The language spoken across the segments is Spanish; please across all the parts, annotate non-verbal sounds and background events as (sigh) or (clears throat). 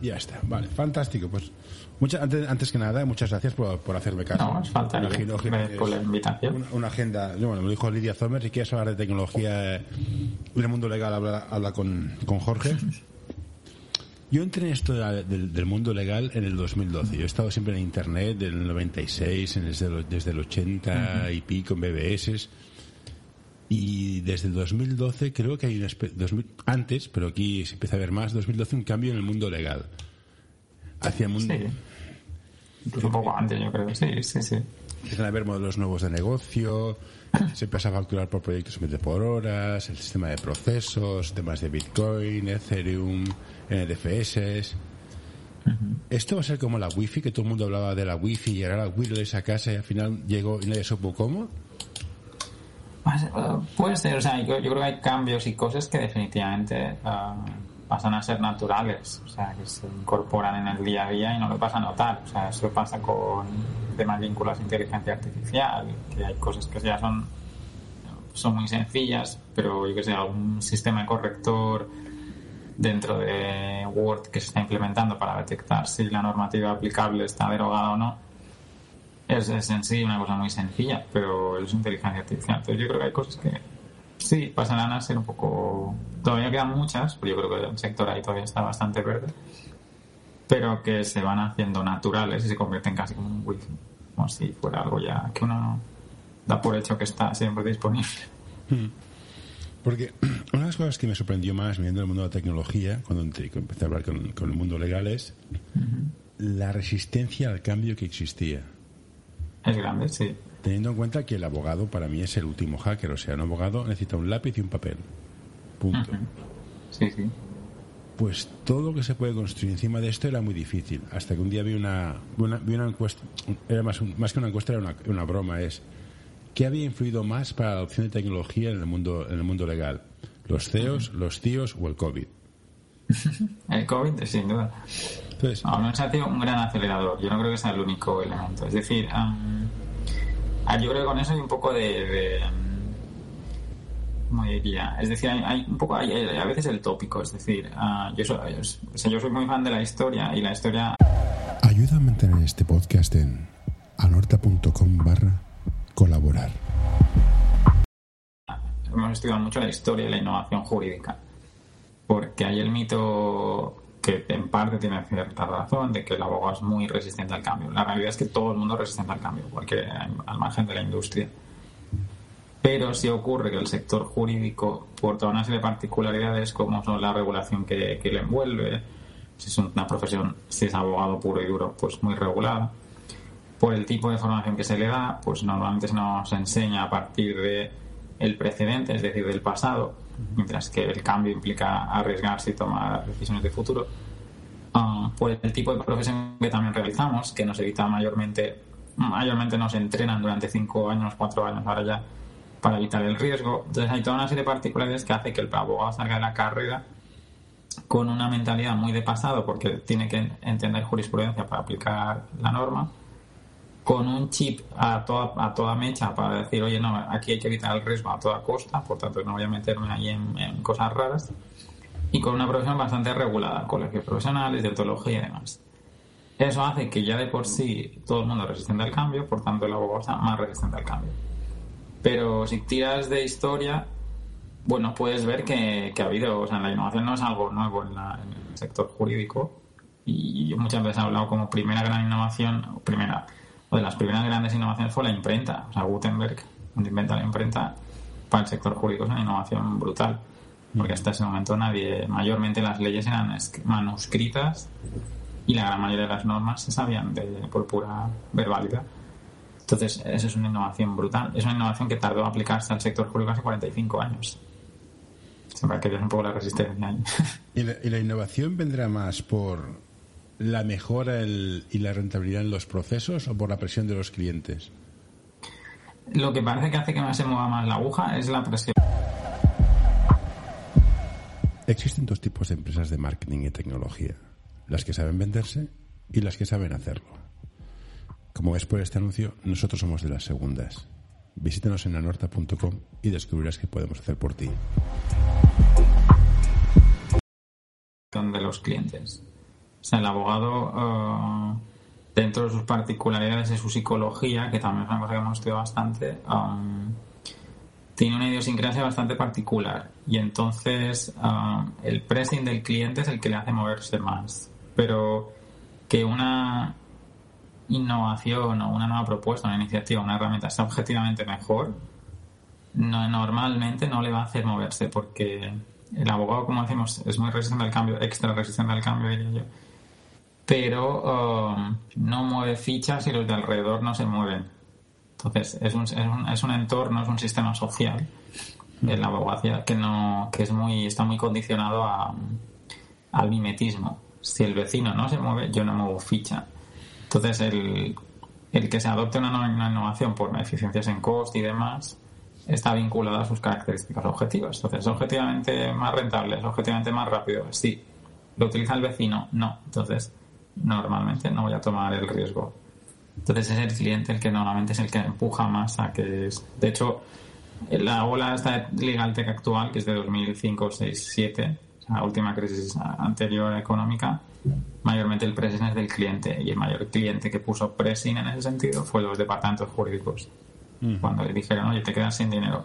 ya está. Vale, fantástico. Pues mucha, antes, antes que nada, muchas gracias por, por hacerme caso. No, es por la invitación. Una, una agenda, bueno, me lo dijo Lidia Zomer, si quieres hablar de tecnología eh, y del mundo legal, habla, habla con, con Jorge. (laughs) Yo entré en esto de la- del, del mundo legal en el 2012. Yo he estado siempre en Internet, en el 96, en el- desde, el- desde el 80 y pico en BBS. Y desde el 2012 creo que hay una espe- 2000 antes, pero aquí se empieza a ver más, 2012 un cambio en el mundo legal. Hacia mundo, Sí. Un poco antes, yo creo. Sí, sí, sí. Empiezan a haber modelos nuevos de negocio, se empieza a facturar por proyectos por horas, el sistema de procesos, temas de Bitcoin, Ethereum, NDFS. Esto va a ser como la Wi-Fi, que todo el mundo hablaba de la Wi-Fi y ahora la wireless a casa y al final llegó y nadie supo cómo. Pues, eh, Puede ser, o sea, yo, creo que hay cambios y cosas que definitivamente eh, pasan a ser naturales, o sea, que se incorporan en el día a día y no lo pasa a notar. O sea, eso pasa con temas vinculados a inteligencia artificial, que hay cosas que ya son, son muy sencillas, pero yo que sé, algún sistema corrector dentro de Word que se está implementando para detectar si la normativa aplicable está derogada o no, es, es en sí una cosa muy sencilla, pero es inteligencia artificial. Entonces yo creo que hay cosas que sí pasarán a ser un poco... Todavía quedan muchas, pero yo creo que el sector ahí todavía está bastante verde, pero que se van haciendo naturales y se convierten casi como un wifi, como si fuera algo ya que uno da por hecho que está siempre disponible. Porque (clears throat) una de las cosas que me sorprendió más viendo el mundo de la tecnología, cuando empecé a hablar con, con el mundo legal, es la resistencia al cambio que existía. Es grande, sí. Teniendo en cuenta que el abogado para mí es el último hacker, o sea, un abogado necesita un lápiz y un papel. Punto. Sí, sí. Pues todo lo que se puede construir encima de esto era muy difícil. Hasta que un día vi una, vi una, vi una encuesta, era más, más que una encuesta, era una, una broma, es ¿qué había influido más para la adopción de tecnología en el mundo, en el mundo legal? ¿Los CEOs, los tíos o el COVID? (laughs) El COVID, sin duda. Entonces, No, no sido un gran acelerador. Yo no creo que sea el único elemento. Es decir, ah, yo creo que con eso hay un poco de. de, ¿Cómo diría? Es decir, hay, hay un poco. Hay, hay a veces el tópico. Es decir, ah, yo, soy, yo, o sea, yo soy muy fan de la historia y la historia. ayuda a mantener este podcast en anorta.com barra colaborar. Hemos estudiado mucho la historia y la innovación jurídica. Porque hay el mito que en parte tiene cierta razón de que el abogado es muy resistente al cambio. La realidad es que todo el mundo es resistente al cambio, porque al margen de la industria. Pero sí ocurre que el sector jurídico, por toda una serie de particularidades, como son la regulación que, que le envuelve, si es una profesión, si es abogado puro y duro, pues muy regulada, por el tipo de formación que se le da, pues normalmente se nos enseña a partir de el precedente, es decir, del pasado, mientras que el cambio implica arriesgarse y tomar decisiones de futuro. Ah, por el tipo de profesión que también realizamos, que nos evita mayormente, mayormente nos entrenan durante cinco años, cuatro años, ahora ya, para evitar el riesgo. Entonces hay toda una serie de particularidades que hace que el abogado salga de la carrera con una mentalidad muy de pasado, porque tiene que entender jurisprudencia para aplicar la norma, con un chip a toda, a toda mecha para decir, oye, no, aquí hay que evitar el riesgo a toda costa, por tanto no voy a meterme ahí en, en cosas raras, y con una profesión bastante regulada, colegios profesionales, deontología y demás. Eso hace que ya de por sí todo el mundo es resistente al cambio, por tanto el abogado está más resistente al cambio. Pero si tiras de historia, bueno, puedes ver que, que ha habido, o sea, la innovación no es algo nuevo en, la- en el sector jurídico, y yo muchas veces he hablado como primera gran innovación, primera, o de las primeras grandes innovaciones fue la imprenta. O sea, Gutenberg, cuando inventa la imprenta, para el sector jurídico es una innovación brutal. Porque hasta ese momento nadie, mayormente las leyes eran manuscritas y la gran mayoría de las normas se sabían de, por pura verbalidad. Entonces, eso es una innovación brutal. Es una innovación que tardó a aplicarse al sector jurídico hace 45 años. Se me que un poco la resistencia ahí. (laughs) ¿Y la, y la innovación vendrá más por la mejora el- y la rentabilidad en los procesos o por la presión de los clientes? lo que parece que hace que más se mueva más la aguja es la presión. Existen dos tipos de empresas de marketing y tecnología, las que saben venderse y las que saben hacerlo. Como ves por este anuncio, nosotros somos de las segundas. Visítanos en anorta.com y descubrirás qué podemos hacer por ti. De los clientes. O sea, el abogado, eh, dentro de sus particularidades de su psicología, que también es una cosa que hemos estudiado bastante, um, tiene una idiosincrasia bastante particular. Y entonces um, el pressing del cliente es el que le hace moverse más. Pero que una innovación o una nueva propuesta, una iniciativa, una herramienta sea objetivamente mejor, no, normalmente no le va a hacer moverse porque el abogado, como decimos, es muy resistente al cambio, extra resistente al cambio, diría yo, pero um, no mueve fichas y los de alrededor no se mueven. Entonces, es un, es un, es un entorno, es un sistema social en la abogacía que, no, que es muy, está muy condicionado a, al mimetismo. Si el vecino no se mueve, yo no muevo ficha. Entonces, el, el que se adopte una, una innovación por eficiencias en coste y demás está vinculado a sus características objetivas. Entonces, ¿es objetivamente más rentable? ¿Es objetivamente más rápido? Sí. ¿Lo utiliza el vecino? No. Entonces, normalmente no voy a tomar el riesgo. Entonces, es el cliente el que normalmente es el que empuja más a que es. De hecho, la ola esta legal tech actual, que es de 2005, 6, 7, la última crisis anterior económica, mayormente el pressing es del cliente y el mayor cliente que puso pressing en ese sentido fue los departamentos jurídicos. Mm. Cuando le dijeron, oye, te quedas sin dinero,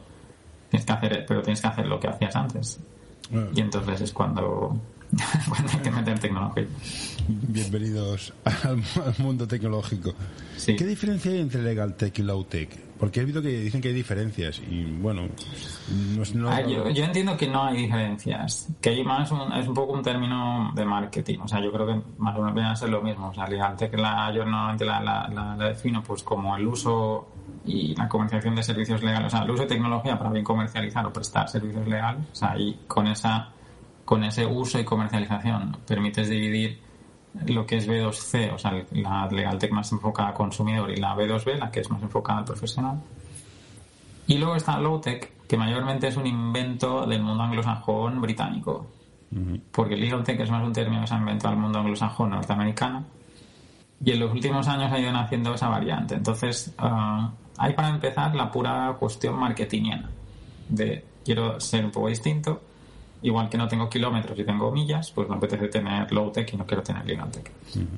tienes que hacer, pero tienes que hacer lo que hacías antes. Y entonces es cuando, (laughs) cuando hay que meter tecnología. Bienvenidos al, mundo tecnológico. ¿Qué diferencia hay entre Legal Tech y Low Tech? Porque he visto que dicen que hay diferencias y bueno, no, yo, yo, entiendo que no hay diferencias, que hay más un, es un poco un término de marketing, o sea, yo creo que más o menos viene a ser lo mismo, o sea, Legal Tech la, yo normalmente la, la, la defino pues como el uso y la comercialización de servicios legales, o sea, el uso de tecnología para bien comercializar o prestar servicios legales, o sea, y con esa con ese uso y comercialización permites dividir lo que es B2C, o sea, la legal tech más enfocada al consumidor y la B2B, la que es más enfocada al profesional. Y luego está low tech, que mayormente es un invento del mundo anglosajón británico. Porque legal tech es más un término que se ha inventado al mundo anglosajón norteamericano. Y en los últimos años ha ido naciendo esa variante. Entonces, ah, hay para empezar la pura cuestión marketingiana. De quiero ser un poco distinto, igual que no tengo kilómetros y tengo millas, pues me apetece tener low tech y no quiero tener legal tech.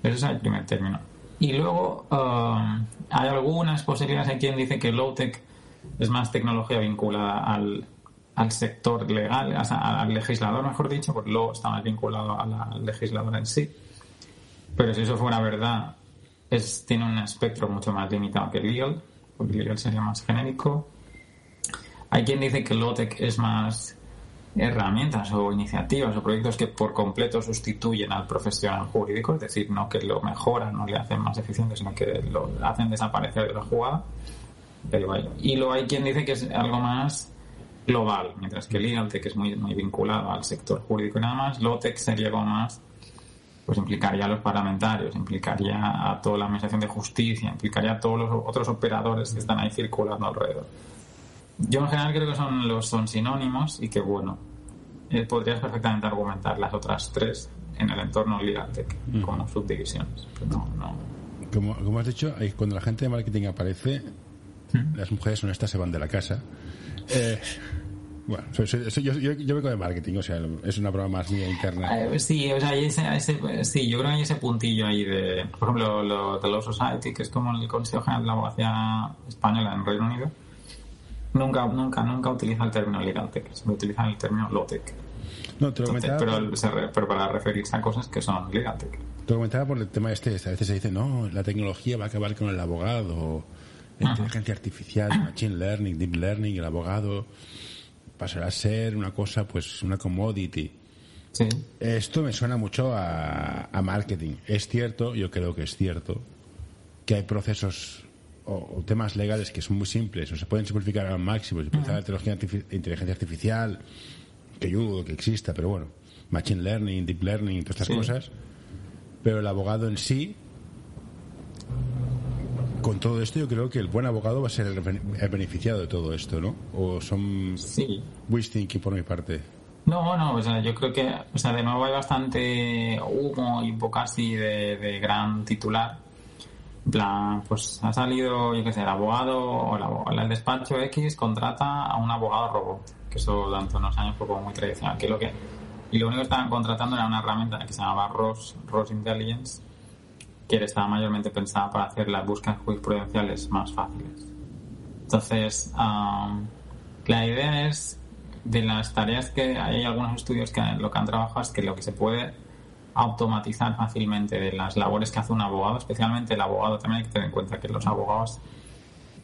Ese es el primer término. Y luego um, hay algunas posibilidades. Hay quien dice que low tech es más tecnología vinculada al, al sector legal, al legislador, mejor dicho, porque luego está más vinculado al legislador en sí. Pero si eso fuera verdad, es, tiene un espectro mucho más limitado que legal, porque legal sería más genérico. Hay quien dice que low tech es más herramientas o iniciativas o proyectos que por completo sustituyen al profesional jurídico, es decir, no que lo mejoran, no le hacen más eficiente, sino que lo hacen desaparecer de la jugada. Y luego hay quien dice que es algo más global, mientras que LegalTech es muy, muy vinculado al sector jurídico y nada más, LOTEC sería como más, pues implicaría a los parlamentarios, implicaría a toda la administración de justicia, implicaría a todos los otros operadores que están ahí circulando alrededor. Yo en general creo que son los son sinónimos y que bueno, eh, podrías perfectamente argumentar las otras tres en el entorno Ligatec mm. como subdivisiones. no, no. Como, como, has dicho, cuando la gente de marketing aparece, ¿Mm? las mujeres honestas se van de la casa. Eh, bueno, yo, yo, yo, vengo de marketing, o sea, es una prueba más mía interna. Eh, sí, o sea, ese, sí, yo creo que hay ese puntillo ahí de, por ejemplo, lo de Law Society, que es como el Consejo General de la Abogacía Española en Reino Unido Nunca, nunca, nunca utiliza el término legal tech, siempre utiliza el término low tech. No, te lo comentaba. Pero, para referirse a cosas que son legal tech. Te lo comentaba por el tema este, a veces se dice, no, la tecnología va a acabar con el abogado, la inteligencia artificial, machine learning, deep learning, el abogado pasará a ser una cosa, pues, una commodity. Sí. Esto me suena mucho a, a marketing. Es cierto, yo creo que es cierto, que hay procesos o, temas legales que son muy simples o se pueden simplificar al máximo, utilizar la inteligencia artificial, que yo que exista, pero bueno, machine learning, deep learning, todas estas cosas. Pero el abogado en sí con todo esto yo creo que el buen abogado va a ser el, beneficiado de todo esto, ¿no? O son sí. wish thinking por mi parte. No, no, o sea, yo creo que, o sea, de nuevo hay bastante humo y un poco así de, gran titular. En plan, pues ha salido, yo qué sé, el abogado o el despacho X contrata a un abogado robot, que eso durante unos años fue como muy tradicional, que lo que y lo único que estaban contratando era una herramienta que se llamaba ROS, ROS Intelligence, que estaba mayormente pensada para hacer las búsquedas jurisprudenciales más fáciles. Entonces, la idea es de las tareas que hay algunos estudios que lo que han trabajado es que lo que se puede automatizar fácilmente de las labores que hace un abogado, especialmente el abogado, también hay que tener en cuenta que los abogados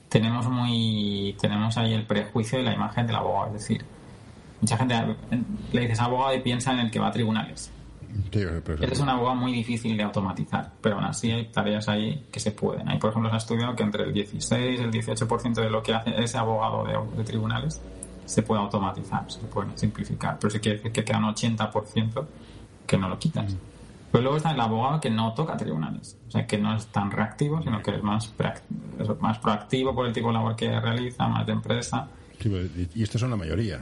tenemos muy tenemos ahí el prejuicio y la imagen del abogado, es decir, Mucha gente le dices abogado y piensa en el que va a tribunales. es un abogado muy difícil de automatizar, pero aún así hay tareas ahí que se pueden. Hay, por ejemplo, se ha estudiado que entre el 16 y el 18% de lo que hace ese abogado de, tribunales se puede automatizar, se puede simplificar, pero sí quiere decir que queda un 80% que no lo quitas. Mm. Pero luego está el abogado que no toca tribunales, o sea, que no es tan reactivo, sino que es más, más proactivo por el tipo de labor que realiza, más de empresa. y estos son la mayoría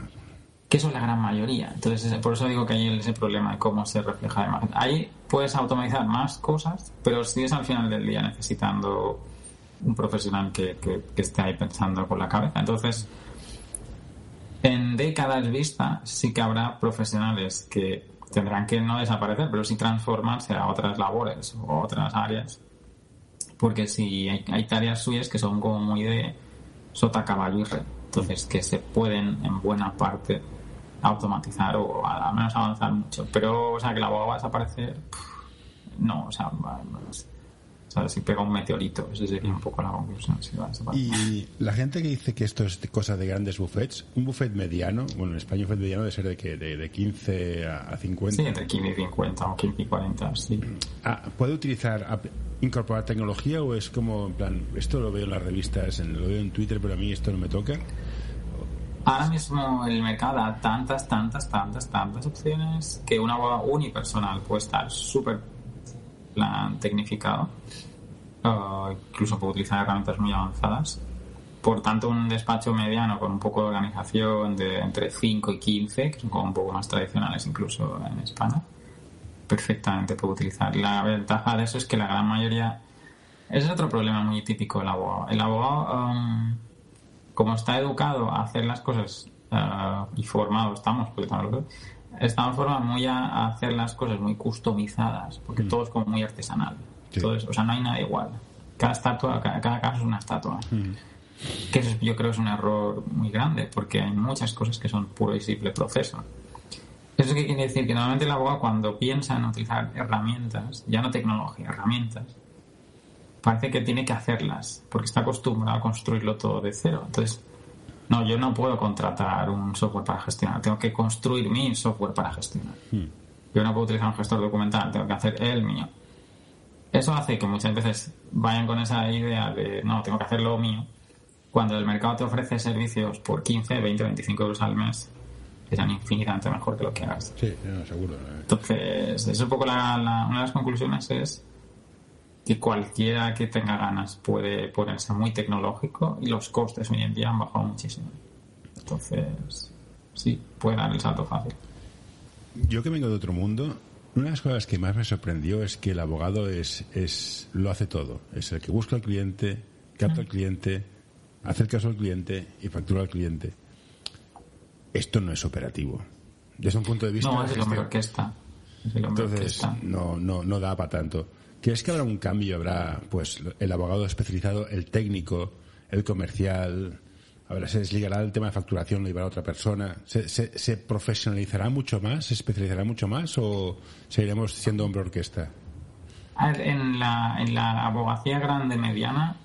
que es la gran mayoría. Entonces, por eso digo que hay ese problema de cómo se refleja la imagen. Ahí puedes automatizar más cosas, pero sigues al final del día necesitando un profesional que, que, esté ahí pensando con la cabeza. Entonces, en décadas vista, sí que habrá profesionales que tendrán que no desaparecer, pero sí transformarse a otras labores o otras áreas. Porque si hay, hay tareas suyas que son como muy de sota, caballo. Entonces, que se pueden en buena parte automatizar o al menos avanzar mucho. Pero, o sea, que la boba va a desaparecer, no, o sea, si pega un meteorito, esa sería un poco la conclusión. y la gente que dice que esto es cosa de grandes buffets, un buffet mediano, bueno, en España un buffet mediano debe ser de, que, de, 15 a 50. Sí, entre 15 y 50 o 15 y 40, sí. Ah, ¿Puede utilizar, incorporar tecnología o es como, en plan, esto lo veo en las revistas, lo veo en Twitter, pero a mí esto no me toca? Ahora mismo el mercado da tantas, tantas, tantas, tantas opciones que una boda unipersonal puede estar súper plan tecnificado. incluso puede utilizar herramientas muy avanzadas. Por tanto, un despacho mediano con un poco de organización de entre 5 y 15, que son como un poco más tradicionales incluso en España, perfectamente puede utilizar. La ventaja de eso es que la gran mayoría... Ese es otro problema muy típico del abogado. El abogado... Um, como está educado a hacer las cosas eh, y formado estamos, estamos formados muy a, hacer las cosas muy customizadas, porque mm. todo es como muy artesanal. o sea, no hay nada igual. Cada estatua, cada, caso es una estatua. Mm. Que eso yo creo es un error muy grande, porque hay muchas cosas que son puro y simple proceso. ¿Eso qué quiere decir? Que normalmente el abogado cuando piensa en utilizar herramientas, ya no tecnología, herramientas, parece que tiene que hacerlas, porque está acostumbrado a construirlo todo de cero. Entonces, no, yo no puedo contratar un software para gestionar, tengo que construir mi software para gestionar. Hmm. Yo no puedo utilizar un gestor documental, tengo que hacer el mío. Eso hace que muchas veces vayan con esa idea de, no, tengo que hacer lo mío, cuando el mercado te ofrece servicios por 15, 20, 25 euros al mes, que sean infinitamente mejor que lo que hagas. Sí, seguro. Entonces, es un poco la, una de las conclusiones es que cualquiera que tenga ganas puede ponerse muy tecnológico y los costes hoy en día han bajado muchísimo. Entonces, sí, puede dar el salto fácil. Yo que vengo de otro mundo, una de las cosas que más me sorprendió es que el abogado es, es lo hace todo. Es el que busca al cliente, capta al cliente, hace caso al cliente y factura al cliente. Esto no es operativo. Desde un punto de vista. No, es lo mejor que está. Entonces, no, no, no da para tanto. ¿Crees que habrá un cambio? ¿Habrá pues el abogado especializado, el técnico, el comercial? Ahora se desligará el tema de facturación, lo llevará otra persona. ¿Se, se, profesionalizará mucho más? ¿Se especializará mucho más? ¿O seguiremos siendo hombre orquesta? En la, en la abogacía grande mediana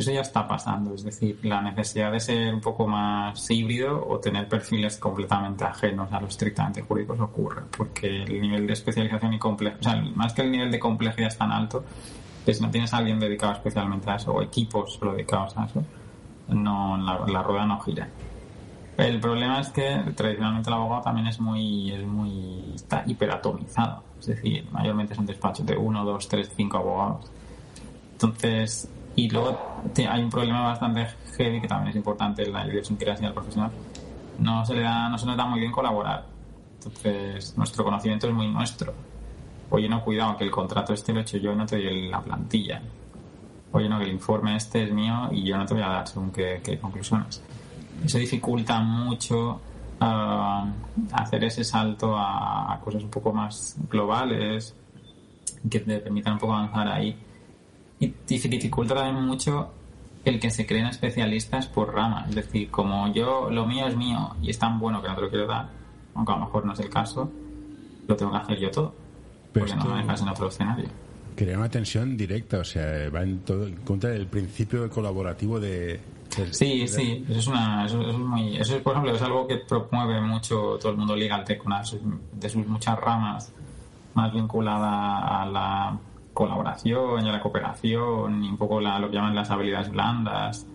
eso ya está pasando, es decir, la necesidad de ser un poco más híbrido o tener perfiles completamente ajenos a lo estrictamente jurídicos ocurre, porque el nivel de especialización y complejidad, o sea, más que el nivel de complejidad es tan alto, que si no tienes a alguien dedicado especialmente a eso o equipos dedicados a eso, no, la, rueda no gira. El problema es que tradicionalmente el abogado también es muy, es muy, está hiperatomizado, es decir, mayormente son despachos de uno, dos, tres, cinco abogados. Entonces, Y luego hay un problema bastante heavy que también es importante en la idiosincrasia del profesional. No se le da, no se nos da muy bien colaborar. Entonces, nuestro conocimiento es muy nuestro. Oye, no, cuidado, que el contrato este lo he hecho yo y no te doy la plantilla. Oye, no, que el informe este es mío y yo no te voy a dar según qué, conclusiones. Eso dificulta mucho uh, hacer ese salto a, a, cosas un poco más globales que te permitan un poco avanzar ahí y dificulta también mucho el que se creen especialistas por rama. Es decir, como yo, lo mío es mío y es tan bueno que no te lo quiero dar, aunque a lo mejor no es el caso, lo tengo que hacer yo todo. porque no me dejas en otro escenario. Crea una tensión directa, o sea, va en, todo, en contra del principio colaborativo de. sí, sí, eso es, una, eso, es muy. Eso, es, por ejemplo, es algo que promueve mucho todo el mundo legal tech, de sus muchas ramas, más vinculada a la colaboración y a la cooperación y un poco la, lo que llaman las habilidades blandas,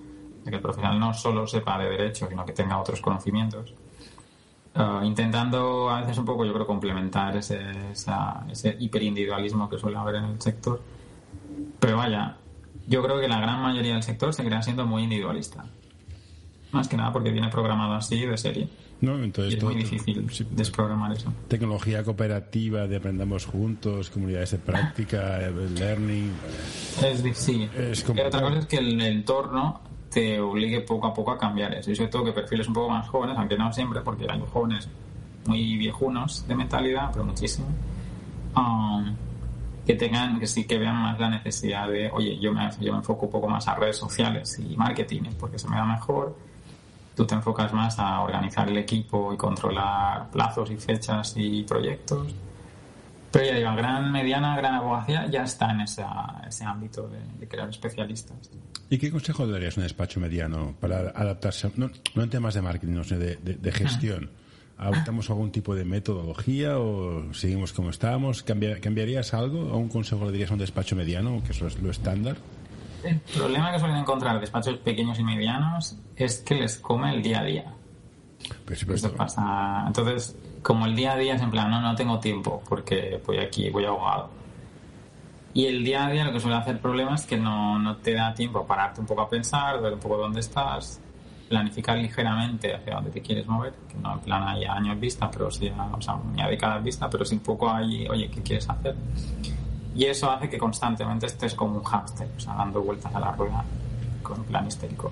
de que el profesional no solo sepa de derecho, sino que tenga otros conocimientos. Uh, intentando a veces un poco, yo creo, complementar ese, ese hiperindividualismo que suele haber en el sector. Pero vaya, yo creo que la gran mayoría del sector seguirá siendo muy individualista. Más que nada porque viene programado así de serie. No, entonces es muy difícil desprogramar eso. Tecnología cooperativa de aprendamos juntos, comunidades de práctica, (laughs) learning. Es, sí. Es Otra cosa es que el entorno te obligue poco a poco a cambiar eso. Y sobre todo que perfiles un poco más jóvenes, aunque no siempre, porque hay jóvenes muy viejunos de mentalidad, pero muchísimo, um, que tengan, que sí que vean más la necesidad de, oye, yo me, yo me enfoco un poco más a redes sociales y marketing, porque se me da mejor tú te enfocas más a organizar el equipo y controlar plazos y fechas y proyectos. Pero ya digo, gran, mediana, gran abogacía ya está en ese ámbito de, crear especialistas. ¿Y qué consejo darías a un despacho mediano para adaptarse, no, en temas de marketing, sino de, de, gestión? ¿Adoptamos algún tipo de metodología o seguimos como estábamos? ¿Cambiarías algo? ¿O un consejo le dirías a un despacho mediano, que eso es lo estándar? El problema que suelen encontrar despachos pequeños y medianos es que les come el día a día. Pues pasa. Entonces, como el día a día es en plan, no, no tengo tiempo porque voy aquí, voy ahogado. Y el día a día lo que suele hacer problema es que no, no te da tiempo a pararte un poco a pensar, ver un poco dónde estás, planificar ligeramente hacia dónde te quieres mover, que no en plan hay años vista, pero sí, o sea, a décadas vista, pero sí un poco ahí, oye, ¿qué quieres hacer? Y eso hace que constantemente estés como un hámster, o sea, dando vueltas a la rueda con plan histérico.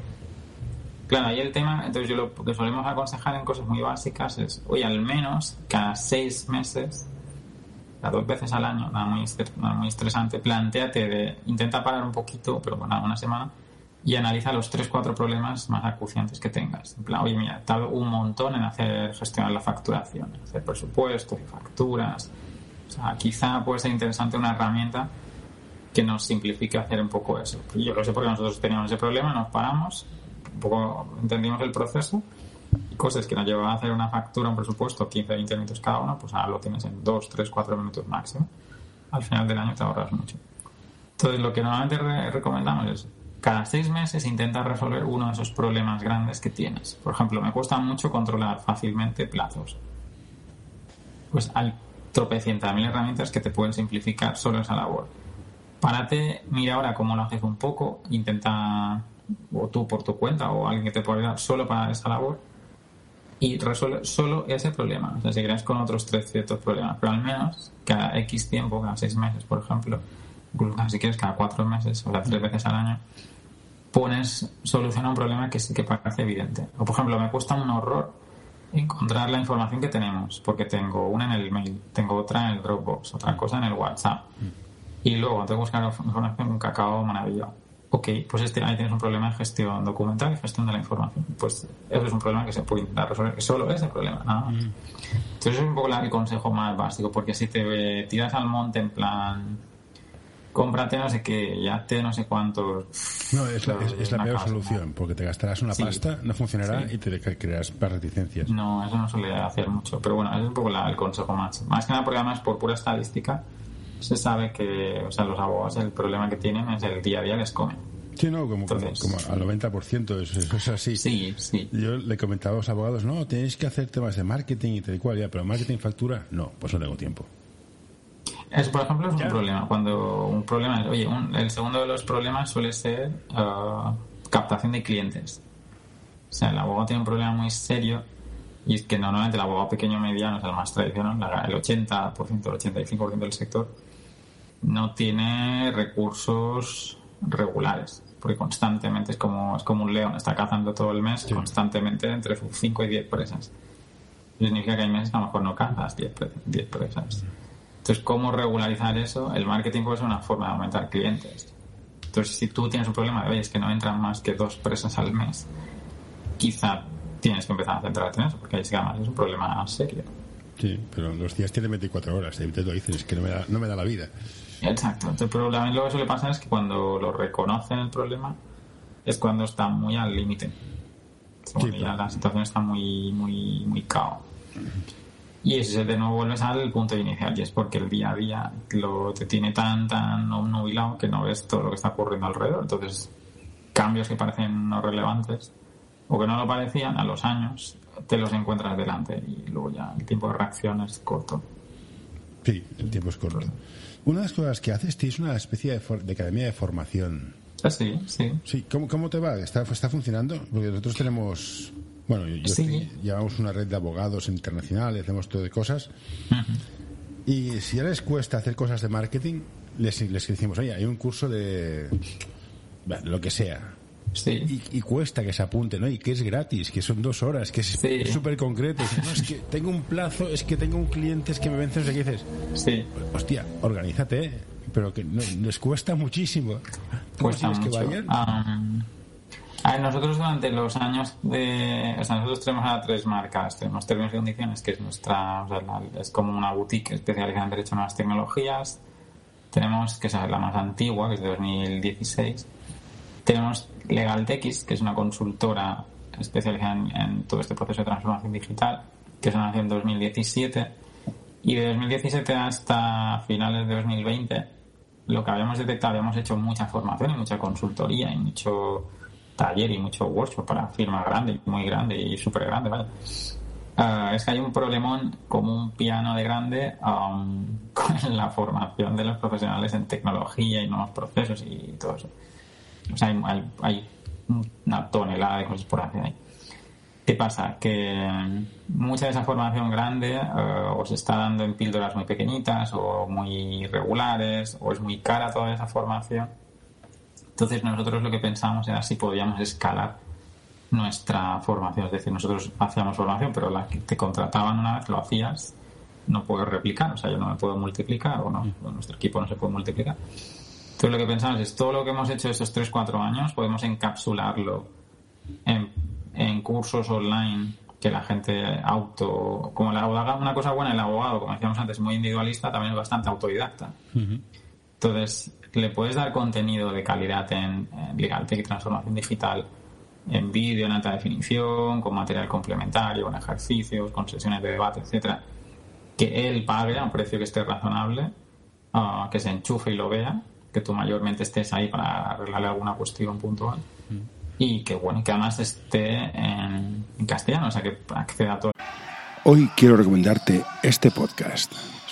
Claro, ahí el tema, entonces yo lo que solemos aconsejar en cosas muy básicas es, oye, al menos cada seis meses, cada dos veces al año, nada muy, muy estresante, planteate de, intenta parar un poquito, pero bueno, una semana, y analiza los tres, cuatro problemas más acuciantes que tengas. En plan, oye, mira, tardo un montón en hacer, gestionar la facturación, hacer presupuestos y facturas, quizá puede ser interesante una herramienta que nos simplifique hacer un poco eso. Yo lo sé porque nosotros teníamos ese problema, nos paramos, un poco entendimos el proceso y cosas que nos llevaban a hacer una factura, un presupuesto, 15, 20 minutos cada uno, pues ahora lo tienes en 2, 3, 4 minutos máximo. Al final del año te ahorras mucho. Entonces, lo que normalmente recomendamos es cada seis meses intenta resolver uno de esos problemas grandes que tienes. Por ejemplo, me cuesta mucho controlar fácilmente plazos. Pues al tropecientas mil herramientas que te pueden simplificar solo esa labor. Párate, mira ahora cómo lo haces un poco, intenta, o tú por tu cuenta, o alguien que te pueda ayudar solo para esa labor, y resuelve solo ese problema. O sea, seguirás con otros tres ciertos problemas, pero al menos cada X tiempo, cada seis meses, por ejemplo, incluso si quieres cada cuatro meses, o sea, tres veces al año, pones solución a un problema que sí que parece evidente. O, por ejemplo, me cuesta un horror encontrar la información que tenemos, porque tengo una en el email, tengo otra en el Dropbox, otra cosa en el WhatsApp. Y luego tengo que buscar información un cacao maravilloso. Ok, pues este, ahí tienes un problema de gestión documental y gestión de la información. Pues eso es un problema que se puede intentar resolver, solo ese problema, nada más. Entonces es un poco el consejo más básico, porque si te tiras al monte en plan cómprate no sé qué, ya te no sé cuántos. No, es la, es, la peor solución, porque te gastarás una pasta, no funcionará y te crearás más reticencias. No, eso no suele hacer mucho, pero bueno, es un poco el consejo más. Más que nada porque además por pura estadística se sabe que, o sea, los abogados el problema que tienen es el día a día les comen. Sí, no, como, como, al 90% eso, eso, es así. Sí, sí. Yo le comentaba a los abogados, no, tenéis que hacer temas de marketing y tal y cual, ya, pero marketing factura, no, pues no tengo tiempo. Es, por ejemplo, es un problema. Cuando un problema es, oye, el segundo de los problemas suele ser uh, captación de clientes. O sea, el abogado tiene un problema muy serio y es que normalmente el abogado pequeño mediano es el más tradicional, el 80%, el 85% del sector, no tiene recursos regulares, porque constantemente es como, es como un león, está cazando todo el mes constantemente entre 5 y 10 presas. Eso significa que hay meses que a lo mejor no cazas 10, 10 presas. Entonces, ¿cómo regularizar eso? El marketing puede ser una forma de aumentar clientes. Entonces, si tú tienes un problema de, oye, es que no entran más que dos presas al mes, quizá tienes que empezar a centrarte en eso, porque ahí sí que además es un problema serio. Sí, pero los días tienen 24 horas, y te lo dices, es que no me da, no me da la vida. Exacto, entonces, pero también lo que suele pasar es que cuando lo reconocen el problema es cuando está muy al límite. ya la situación está muy, muy, muy cao. Y ese de nuevo vuelves al punto inicial, y es porque el día a día lo te tiene tan, tan nubilado que no ves todo lo que está ocurriendo alrededor. Entonces, cambios que parecen no relevantes o que no lo parecían, a los años te los encuentras delante y luego ya el tiempo de reacción es corto. Sí, el tiempo es corto. Una de las cosas que haces es una especie de, academia de formación. Ah, sí, sí. Sí, ¿cómo, cómo te va? ¿Está, ¿Está funcionando? Porque nosotros tenemos, bueno, yo, llevamos una red de abogados internacionales, hacemos todo de cosas. Y si ya les cuesta hacer cosas de marketing, les, les decimos, oye, hay un curso de lo que sea, y, cuesta que se apunte, ¿no? Y que es gratis, que son dos horas, que es súper concreto. No, es que tengo un plazo, es que tengo un cliente, es que me vence, no sé qué dices. Sí. Hostia, organízate, pero que no, les cuesta muchísimo. ¿Cómo quieres que vayan? A ver, nosotros durante los años de... O sea, nosotros tenemos ahora tres marcas. Tenemos Términos y Condiciones, que es nuestra... O sea, es como una boutique especializada en Derecho a Nuevas Tecnologías. Tenemos, que es la más antigua, que es de 2016 tenemos LegalTX, que es una consultora especializada en, todo este proceso de transformación digital, que se nació en 2017. Y de 2017 hasta finales de 2020, lo que habíamos detectado, habíamos hecho mucha formación y mucha consultoría y mucho taller y mucho workshop para firma grande, muy grande y súper grande, ¿vale? Ah, es que hay un problemón como un piano de grande um, (laughs) con la formación de los profesionales en tecnología y nuevos procesos y todo eso. O sea, hay, hay, una tonelada de cosas por hacer ahí. ¿Qué pasa? Que mucha de esa formación grande eh, os está dando en píldoras muy pequeñitas o muy regulares o es muy cara toda esa formación. Entonces nosotros lo que pensamos era si podíamos escalar nuestra formación. Es decir, nosotros hacíamos formación, pero la que te contrataban una vez lo hacías, no puedes replicar. O sea, yo no me puedo multiplicar o no, nuestro equipo no se puede multiplicar. Entonces lo que pensamos es todo lo que hemos hecho estos 3-4 años podemos encapsularlo en, cursos online que la gente auto... Como el abogado, una cosa buena, el abogado, como decíamos antes, muy individualista, también es bastante autodidacta. Entonces, le puedes dar contenido de calidad en, Legal Tech y Transformación Digital, en vídeo, en alta definición, con material complementario, con ejercicios, con sesiones de debate, etcétera, que él pague a un precio que esté razonable, ah, que se enchufe y lo vea, que tú mayormente estés ahí para arreglarle alguna cuestión puntual. Y que bueno, que además esté en, castellano, o sea que acceda a todo. Hoy quiero recomendarte este podcast.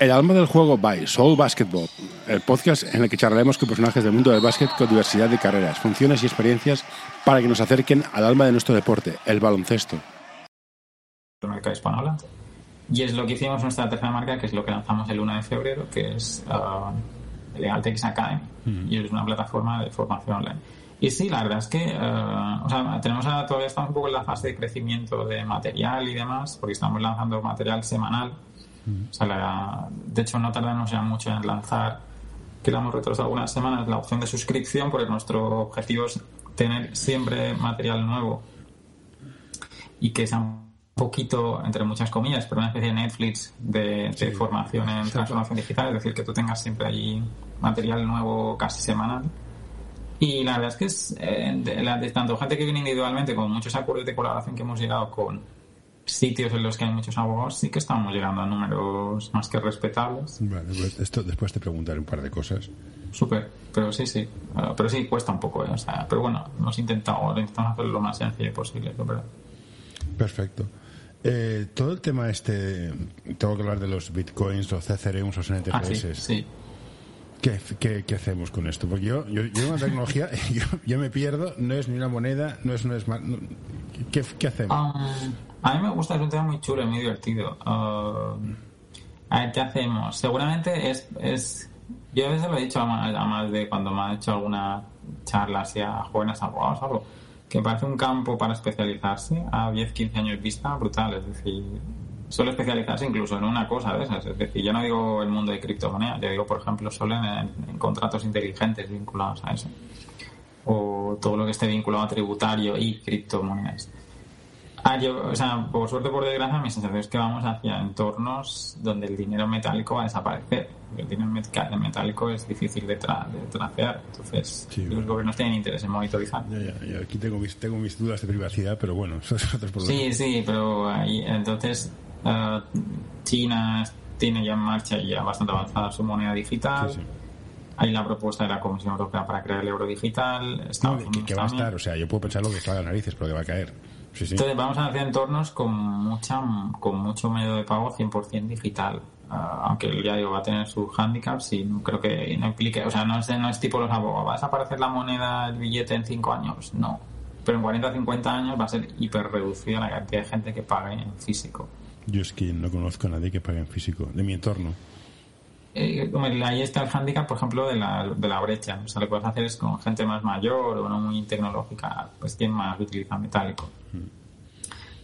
El alma del juego by Soul Basketball, el podcast en el que charlaremos con personajes del mundo del básquet con diversidad de carreras, funciones y experiencias para que nos acerquen al alma de nuestro deporte, el baloncesto. Marca española. Y es lo que hicimos nuestra tercera marca, que es lo que lanzamos el 1 de febrero, que es uh, Legal Academy. Y es una plataforma de formación online y sí, la verdad es que, o sea, tenemos todavía estamos un poco en la fase de crecimiento de material y demás, porque estamos lanzando material semanal. O sea, de hecho, no tardamos ya mucho en lanzar, que lo hemos retrasado algunas semanas, la opción de suscripción, porque nuestro objetivo es tener siempre material nuevo y que sea un poquito, entre muchas comillas, pero una especie de Netflix de, formación en transformación digital, es decir, que tú tengas siempre allí material nuevo casi semanal. Y la verdad es que es, eh, de, la- de tanto gente que viene individualmente como muchos acuerdos de colaboración que hemos llegado con sitios en los que hay muchos abogados, sí que estamos llegando a números más que respetables. Vale, pues esto después te preguntaré un par de cosas. Súper, pero sí, sí. Ah, pero sí, cuesta un poco, ¿eh? O sea, pero bueno, hemos intentado, intentamos hacerlo lo más sencillo posible, es verdad. Perfecto. Eh, todo el tema este, tengo que hablar de los bitcoins, los Ethereum, los NTFS. Ah, sí, sí. ¿Qué, qué, qué hacemos con esto? Porque yo, yo, yo en la tecnología, (laughs) yo, yo me pierdo, no es ni una moneda, no es un smart. no- ¿qué, ¿Qué hacemos? Um, a mí me gusta, es un tema muy chulo muy divertido. Um, a ver, ¿qué hacemos? Seguramente es, es... Yo a veces lo he dicho a más, a más de cuando me han hecho alguna charla así a jóvenes abogados o algo, que parece un campo para especializarse a 10, 15 años vista brutal. Es decir, solo especializarse incluso en una cosa de esas. Es decir, yo no digo el mundo de criptomonedas, yo digo, por ejemplo, solo en, en contratos inteligentes vinculados a eso. O todo lo que esté vinculado a tributario y criptomonedas. Ah, yo, o sea, por suerte o por desgracia, mi sensación es que vamos hacia entornos donde el dinero metálico va a desaparecer. El dinero metálico es difícil de, tra- de tracear, entonces Sí, los gobiernos tienen interés en monitorizar. Ya, ya, ya, aquí tengo mis, tengo mis dudas de privacidad, pero bueno, (laughs) eso es otro problema. Sí, sí, pero ahí, entonces eh, China tiene ya en marcha y ya bastante avanzada su moneda digital. Sí, sí. Hay la propuesta de la Comisión Europea para crear el euro digital. No, que, va a estar, o sea, yo puedo pensar lo que está a las narices, pero que va a caer. Sí, sí. Entonces vamos hacia entornos con mucha con mucho medio de pago 100% digital. Ah, aunque ya digo, va a tener sus handicaps y no creo que no implique, o sea, no es, no es tipo los abogados, ¿va a desaparecer la moneda, el billete en 5 años? No. Pero en 40 o 50 años va a ser hiper reducida la cantidad de gente que pague en físico. Yo es que no conozco a nadie que pague en físico, de mi entorno. Eh, ahí está el handicap, por ejemplo, de la, de la brecha. O sea, lo que puedes hacer es con gente más mayor o no muy tecnológica, pues quien más utiliza metálico.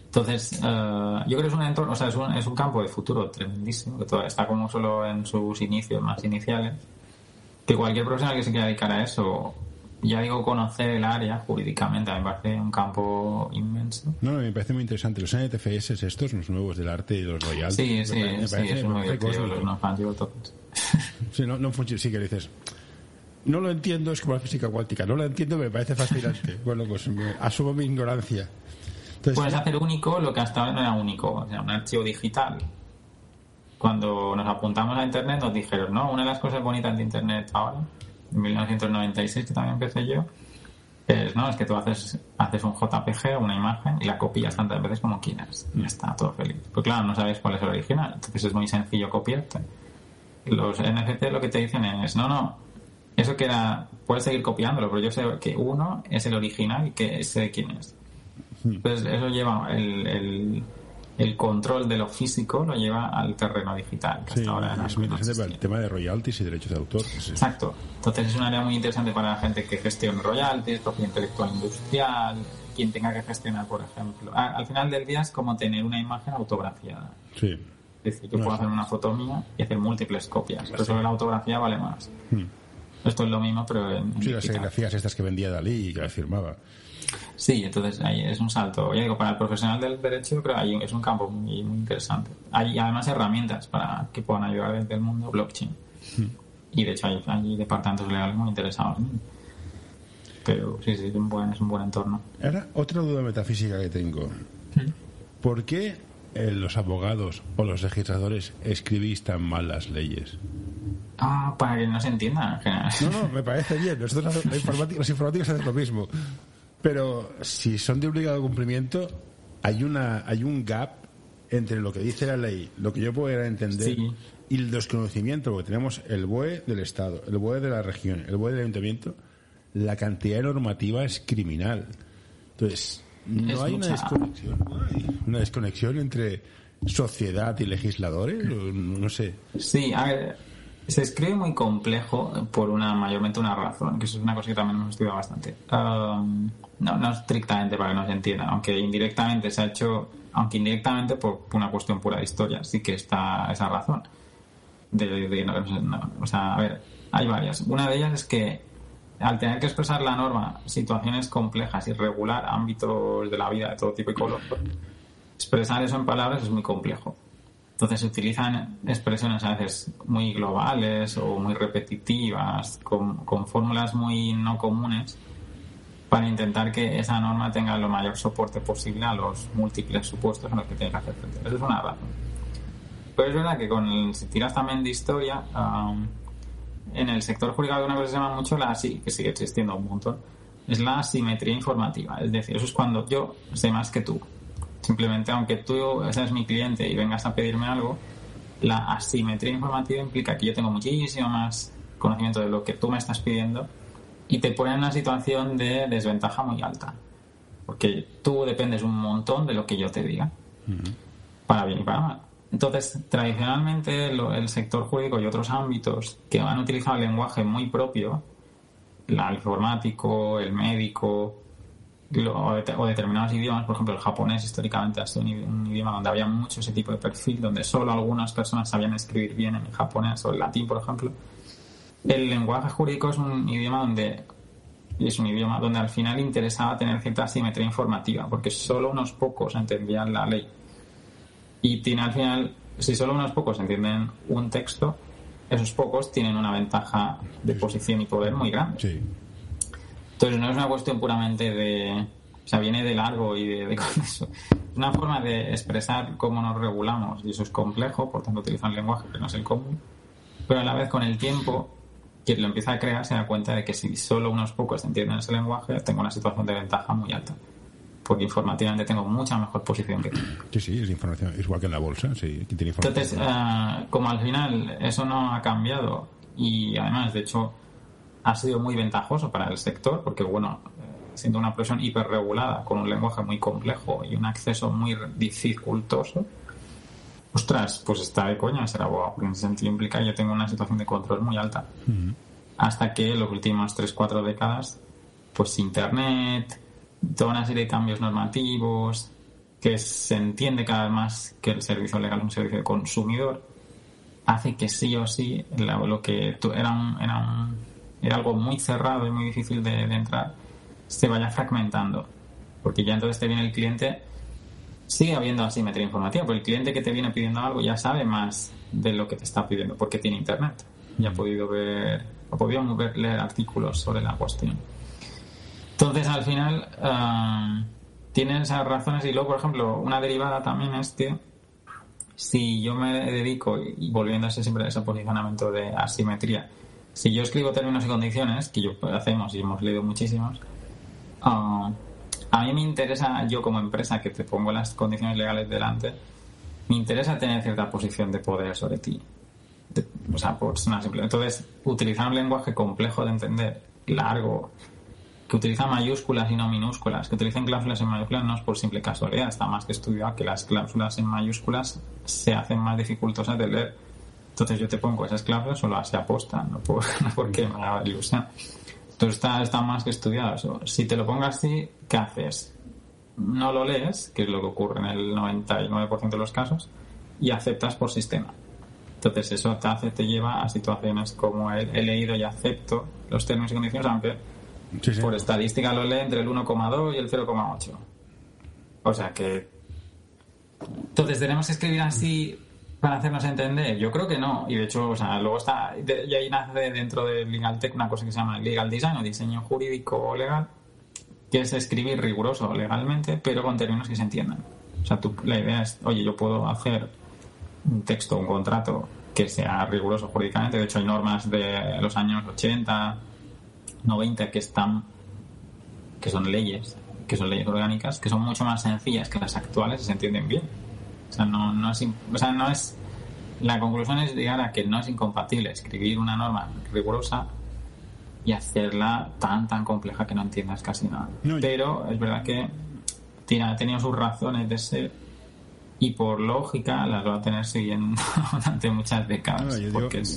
Entonces, eh, yo creo que es un entorno, o sea, es un, es un campo de futuro tremendísimo, que todavía está como solo en sus inicios más iniciales. Que cualquier profesional que se quiera dedicar a eso, ya digo, conocer el área jurídicamente, me parece un campo inmenso. No, no, me parece muy interesante. Los NTFS estos, los nuevos del arte y los royalties. Sí, sí, me sí, parece- es me parece los (laughs) no. Sí. Sí, que dices. No lo entiendo, es como la física cuántica. No lo entiendo, me parece fascinante. (laughs) bueno, pues me- asumo mi ignorancia. Entonces, Puedes hacer único lo que hasta ahora no era único, o sea, un archivo digital. Cuando nos apuntamos a Internet nos dijeron, no, una de las cosas bonitas de Internet ahora, en 1996, que también empecé yo, es, no, es que tú haces, haces un JPG o una imagen y la copias tantas veces como quieras. Y está, todo feliz. Pues claro, no sabes cuál es el original, entonces es muy sencillo copiarte. Los NFT lo que te dicen es, no, no, eso queda, puedes seguir copiándolo, pero yo sé que uno es el original y que sé quién es. Entonces eso lleva el, el, el control de lo físico lo lleva al terreno digital. que sí, hasta ahora es muy interesante para el tema de royalties y derechos de autor. Sí, sí. Exacto. Entonces es un área muy interesante para la gente que gestione royalties, propiedad intelectual industrial, quien tenga que gestionar, por ejemplo. Al final del día es como tener una imagen autografiada. Sí. Es decir, yo No, puedo hacer una foto mía y hacer múltiples copias, pero solo la autografía vale más. Esto es lo mismo, pero en, Hmm. Sí, las serigrafías estas que vendía Dalí y que las firmaba. Sí, entonces ahí es un salto. Ya digo, para el profesional del derecho creo que es un campo muy, muy interesante. Hay además herramientas para que puedan ayudar desde el mundo blockchain. Y de hecho hay, hay departamentos legales muy interesados. Pero sí, sí, es un buen, es un buen entorno. Ahora, otra duda metafísica que tengo. ¿Por qué eh, los abogados o los legisladores escribís tan mal las leyes? Ah, para que no se entienda. No, no, me parece bien. Nosotros la informática- los informáticos hacen lo mismo. Pero si son de obligado cumplimiento, hay una hay un gap entre lo que dice la ley, lo que yo puedo entender, Sí. y el desconocimiento, porque tenemos el BOE del Estado, el BOE de la región, el BOE del Ayuntamiento, la cantidad de normativa es criminal. Entonces, no Es hay una desconexión, ¿no hay una desconexión entre sociedad y legisladores, no sé. Sí, a ver, se escribe muy complejo por una mayormente una razón, que eso es una cosa que también hemos estudiado bastante. Um, no, no estrictamente para que no se entienda, aunque indirectamente se ha hecho, aunque indirectamente por una cuestión pura de historia, sí que está esa razón. De, no, no, o sea, a ver, hay varias. Una de ellas es que al tener que expresar la norma situaciones complejas y regular ámbitos de la vida de todo tipo y color, expresar eso en palabras es muy complejo. Entonces se utilizan expresiones a veces muy globales o muy repetitivas, con fórmulas muy no comunes, para intentar que esa norma tenga lo mayor soporte posible a los múltiples supuestos en los que tiene que hacer frente. Eso es una razón. Pero es verdad que con si tiras también de historia, um, en el sector jurídico una cosa se llama mucho la sí, que sigue existiendo un montón, es la asimetría informativa. Es decir, eso es cuando yo sé más que tú. Simplemente, aunque tú seas mi cliente y vengas a pedirme algo, la asimetría informativa implica que yo tengo muchísimo más conocimiento de lo que tú me estás pidiendo y te pone en una situación de desventaja muy alta. Porque tú dependes un montón de lo que yo te diga, para bien y para mal. Entonces, tradicionalmente el sector jurídico y otros ámbitos que han utilizado el lenguaje muy propio, el informático, el médico, o determinados idiomas, por ejemplo el japonés históricamente ha sido un, idioma donde había mucho ese tipo de perfil, donde solo algunas personas sabían escribir bien en japonés o el latín, por ejemplo. El lenguaje jurídico es un idioma donde es un idioma donde al final interesaba tener cierta simetría informativa, porque solo unos pocos entendían la ley. Y tiene al final, si solo unos pocos entienden un texto, esos pocos tienen una ventaja de posición y poder muy grande. Sí. Entonces no es una cuestión puramente de... O sea, viene de largo y de, eso. (laughs) Es una forma de expresar cómo nos regulamos y eso es complejo, por tanto utilizan lenguaje que no es el común. Pero a la vez con el tiempo, quien lo empieza a crear se da cuenta de que si solo unos pocos entienden ese lenguaje, tengo una situación de ventaja muy alta porque informativamente tengo mucha mejor posición que tú. Sí, sí, es información, igual que en la bolsa, sí, tiene Entonces, eh, como al final eso no ha cambiado y además, de hecho, ha sido muy ventajoso para el sector, porque bueno, siendo una profesión hiperregulada, con un lenguaje muy complejo y un acceso muy dificultoso, ostras, pues está de coña ser abogado, porque en ese sentido implica que yo tengo una situación de control muy alta. Hasta que en las últimas 3-4 décadas, pues Internet, toda una serie de cambios normativos, que se entiende cada vez más que el servicio legal es un servicio de consumidor, hace que sí o sí lo que era un, era un era algo muy cerrado y muy difícil de, entrar, se vaya fragmentando. Porque ya entonces te viene el cliente, sigue habiendo asimetría informativa, pero el cliente que te viene pidiendo algo ya sabe más de lo que te está pidiendo, porque tiene internet. Ya ha podido ver, ha podido ver, leer artículos sobre la cuestión. Entonces, al final, uh, tienen esas razones y luego, por ejemplo, una derivada también es que si yo me dedico, y volviendo a ese, siempre a ese posicionamiento de asimetría, si yo escribo términos y condiciones, que yo hacemos y hemos leído muchísimos, ah, a mí me interesa, yo como empresa que te pongo las condiciones legales delante, me interesa tener cierta posición de poder sobre ti. o sea, por una simple. Entonces, utilizar un lenguaje complejo de entender, largo, que utiliza mayúsculas y no minúsculas, que utilicen cláusulas en mayúsculas no es por simple casualidad, está más que estudiado que las cláusulas en mayúsculas se hacen más dificultosas de leer entonces yo te pongo esas claves solo así aposta, no, por, (laughs) porque me haga ilusión. Entonces está, está más que estudiado eso. Si te lo pongas así, ¿qué haces? No lo lees, que es lo que ocurre en el 99% de los casos, y aceptas por sistema. Entonces eso te hace, te lleva a situaciones como he, leído y acepto los términos y condiciones, aunque por estadística lo lee entre el 1,2 y el 0,8. O sea que... Entonces tenemos que escribir así para hacernos entender? Yo creo que no. Y de hecho, o sea, luego está, y ahí nace dentro de Legal Tech una cosa que se llama Legal Design o diseño jurídico legal, que es escribir riguroso legalmente, pero con términos que se entiendan. O sea, tú, la idea es, oye, yo puedo hacer un texto, un contrato que sea riguroso jurídicamente. De hecho, hay normas de los años 80, 90 que están, que son leyes, que son leyes orgánicas, que son mucho más sencillas que las actuales y se entienden bien o sea, no, no es, o sea, no es. La conclusión es llegar a que no es incompatible escribir una norma rigurosa y hacerla tan, tan compleja que no entiendas casi nada. Pero es verdad que tiene, ha tenido sus razones de ser y por lógica las va a tener siguiendo (laughs) durante muchas décadas.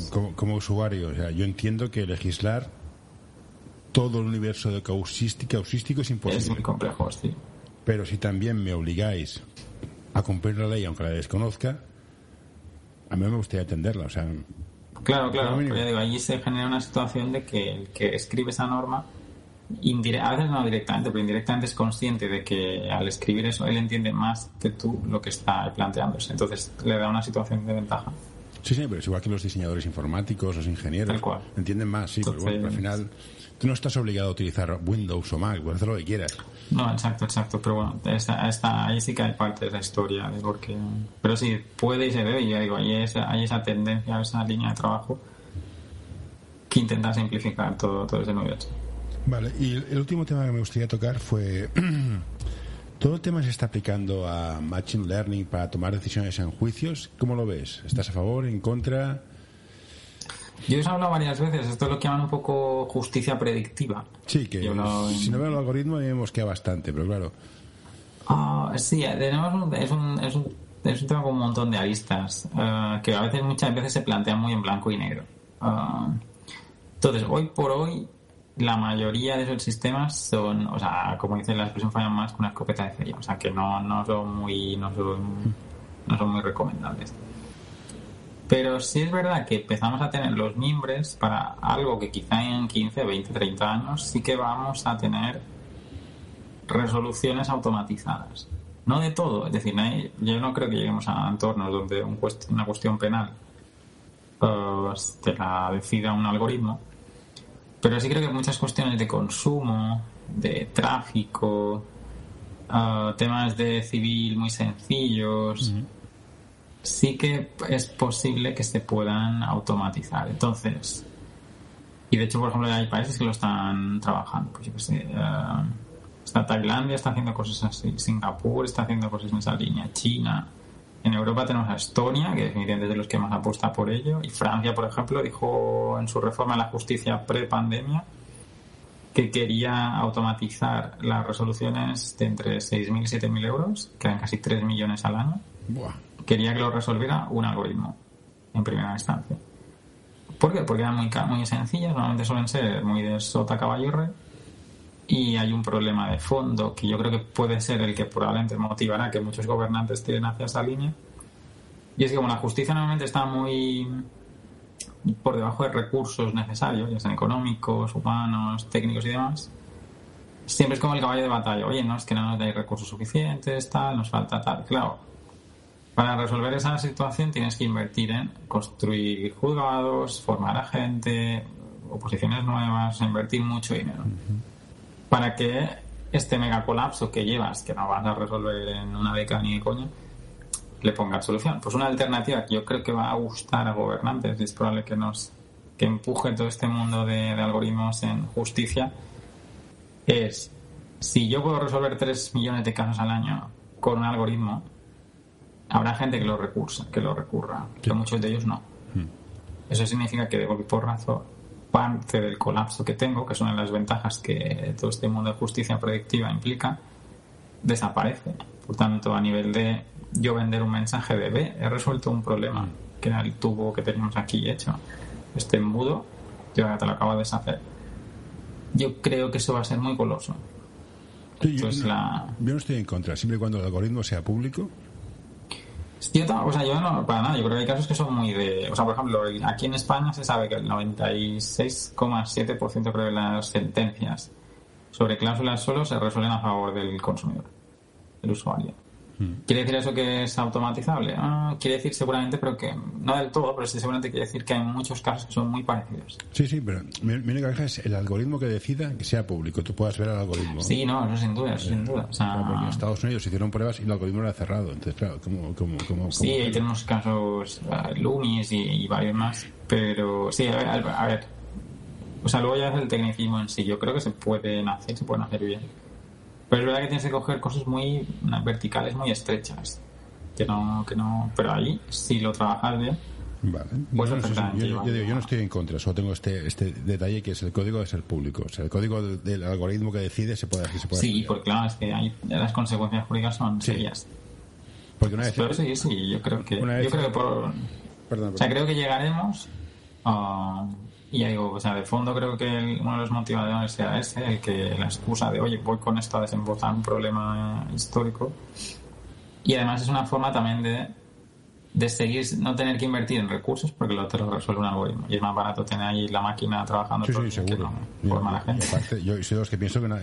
como, como, usuario, o sea, yo entiendo que legislar todo el universo de causística, causístico es imposible. Es muy complejo, sí. Pero si también me obligáis a cumplir la ley aunque la desconozca, a mí me gustaría atenderla. O sea, claro, claro. Pero digo, allí se genera una situación de que el que escribe esa norma a veces no directamente, pero indirectamente es consciente de que al escribir eso él entiende más que tú lo que está planteándose. Entonces le da una situación de ventaja. Sí, sí, pero es igual que los diseñadores informáticos, los ingenieros. Tal cual. Entienden más, sí, pero bueno, al final tú no estás obligado a utilizar Windows o Mac, puedes hacer lo que quieras. No, exacto, exacto. Pero bueno, esta, esta- ahí sí que hay parte de la historia. De porque, pero sí, puede y se debe. Y ya digo, hay esa, hay esa tendencia, esa línea de trabajo que intenta simplificar todo, todo ese. Vale, y el último tema que me gustaría tocar fue... (clears throat) Todo el tema se está aplicando a Machine Learning para tomar decisiones en juicios. ¿Cómo lo ves? ¿Estás a favor, en contra? Yo os he hablado varias veces, esto es lo que llaman un poco justicia predictiva. Sí, que si no veo el algoritmo a mí me mosquea bastante, pero claro. Ah, sí, tenemos un- es, un, es, un, es un tema con un montón de aristas eh, que a veces, muchas veces se plantean muy en blanco y negro. Ah, entonces, hoy por hoy, la mayoría de esos sistemas son, o sea, como dice la expresión, fallan más que una escopeta de feria, o sea, que no, no son muy, no son, no son muy recomendables. Pero sí es verdad que empezamos a tener los mimbres para algo que quizá en 15, 20, 30 años sí que vamos a tener resoluciones automatizadas. No de todo, es decir, yo no creo que lleguemos a entornos donde una cuestión penal eh, te la decida un algoritmo, pero sí creo que muchas cuestiones de consumo, de tráfico, eh, temas de civil muy sencillos, sí que es posible que se puedan automatizar. Entonces, y de hecho, por ejemplo, hay países que lo están trabajando. Pues yo qué sé, eh, está Tailandia, está haciendo cosas así. Singapur está haciendo cosas en esa línea. China. En Europa tenemos a Estonia, que definitivamente es de los que más apuesta por ello. Y Francia, por ejemplo, dijo en su reforma a la justicia pre-pandemia que quería automatizar las resoluciones de entre 6.000 y 7.000 euros, que eran casi 3 millones al año. Buah. Quería que lo resolviera un algoritmo en primera instancia. ¿Por qué? Porque eran muy, muy sencillas, normalmente suelen ser muy de sota caballo rey, y hay un problema de fondo que yo creo que puede ser el que probablemente motivará que muchos gobernantes tiren hacia esa línea. Y es que como la justicia normalmente está muy por debajo de recursos necesarios, ya sean económicos, humanos, técnicos y demás, siempre es como el caballo de batalla. Oye, no, es que no nos dais recursos suficientes, tal, nos falta tal. Claro, para resolver esa situación tienes que invertir en construir juzgados, formar a gente, oposiciones nuevas, invertir mucho dinero. Para que este mega colapso que llevas, que no vas a resolver en una década ni de coña, le pongas solución. Pues una alternativa que yo creo que va a gustar a gobernantes y es probable que nos que empuje todo este mundo de, de algoritmos en justicia es si yo puedo resolver 3 millones de casos al año con un algoritmo, habrá gente que lo recursa, que lo recurra, pero muchos de ellos no. Eso significa que de golpe porrazo parte del colapso que tengo, que son las ventajas que todo este mundo de justicia predictiva implica, desaparece. Por tanto, a nivel de yo vender un mensaje de B, he resuelto un problema, que era el tubo que teníamos aquí hecho. Este embudo, yo ahora te lo acabo de deshacer. Yo creo que eso va a ser muy goloso. Sí, yo, no, la, yo no estoy en contra, siempre y cuando el algoritmo sea público. Ta- o sea, yo no, para nada, yo creo que hay casos que son muy de... O sea, por ejemplo, aquí en España se sabe que el 96,7% creo de las sentencias sobre cláusulas solo se resuelven a favor del consumidor, del usuario. ¿Quiere decir eso que es automatizable? Ah, quiere decir seguramente, pero que no del todo, pero sí seguramente quiere decir que hay muchos casos que son muy parecidos. Sí, sí, pero mi, mi única queja es el algoritmo que decida que sea público. Tú puedas ver al algoritmo. Sí, no, eso sin duda, eso sin duda. O sea, porque en Estados Unidos hicieron pruebas y el algoritmo era cerrado. Entonces, claro, ¿cómo, cómo, cómo, Sí, cómo- ahí tenemos casos uh, Lumis y, y varios más, pero sí, a ver, a ver. O sea, luego ya es el tecnicismo en sí. Yo creo que se pueden hacer, se pueden hacer bien. Pero es verdad que tienes que coger cosas muy verticales, muy estrechas. Que no, que no. Pero ahí, si lo trabajas bien, Vale. Pues yo, digo, yo no estoy en contra, solo tengo este, este detalle que es el código de ser público. O sea, el código del, del algoritmo que decide se puede, se puede sí, porque claro, es que hay, las consecuencias jurídicas son serias. Porque una vez... Pero sí, sí, yo creo que. Una Yo creo que por, Perdón, O sea, perdón. creo que llegaremos. ah, y ya digo, o sea, de fondo creo que el- uno de los motivadores sea ese, el que la excusa de, oye, voy con esto a desembolsar un problema histórico. Y además es una forma también de de seguir, no tener que invertir en recursos porque lo te lo resuelve un algoritmo. Y es más barato tener ahí la máquina trabajando. Sí, todo sí, día que seguro. no, por Yo- mala gente. aparte, yo soy de los que pienso que una-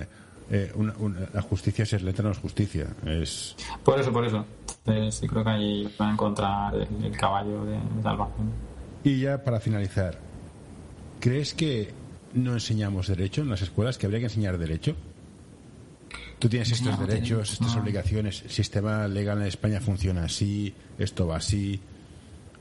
eh, una- una- la justicia, si es lenta, no es justicia. Es, Por eso, por eso. Entonces, sí creo que ahí van a encontrar el, el caballo de, de salvación. Y ya para finalizar, ¿crees que no enseñamos derecho en las escuelas? ¿Que habría que enseñar derecho? Tú tienes estos No, derechos, estas no. obligaciones, el sistema legal en España funciona así, esto va así.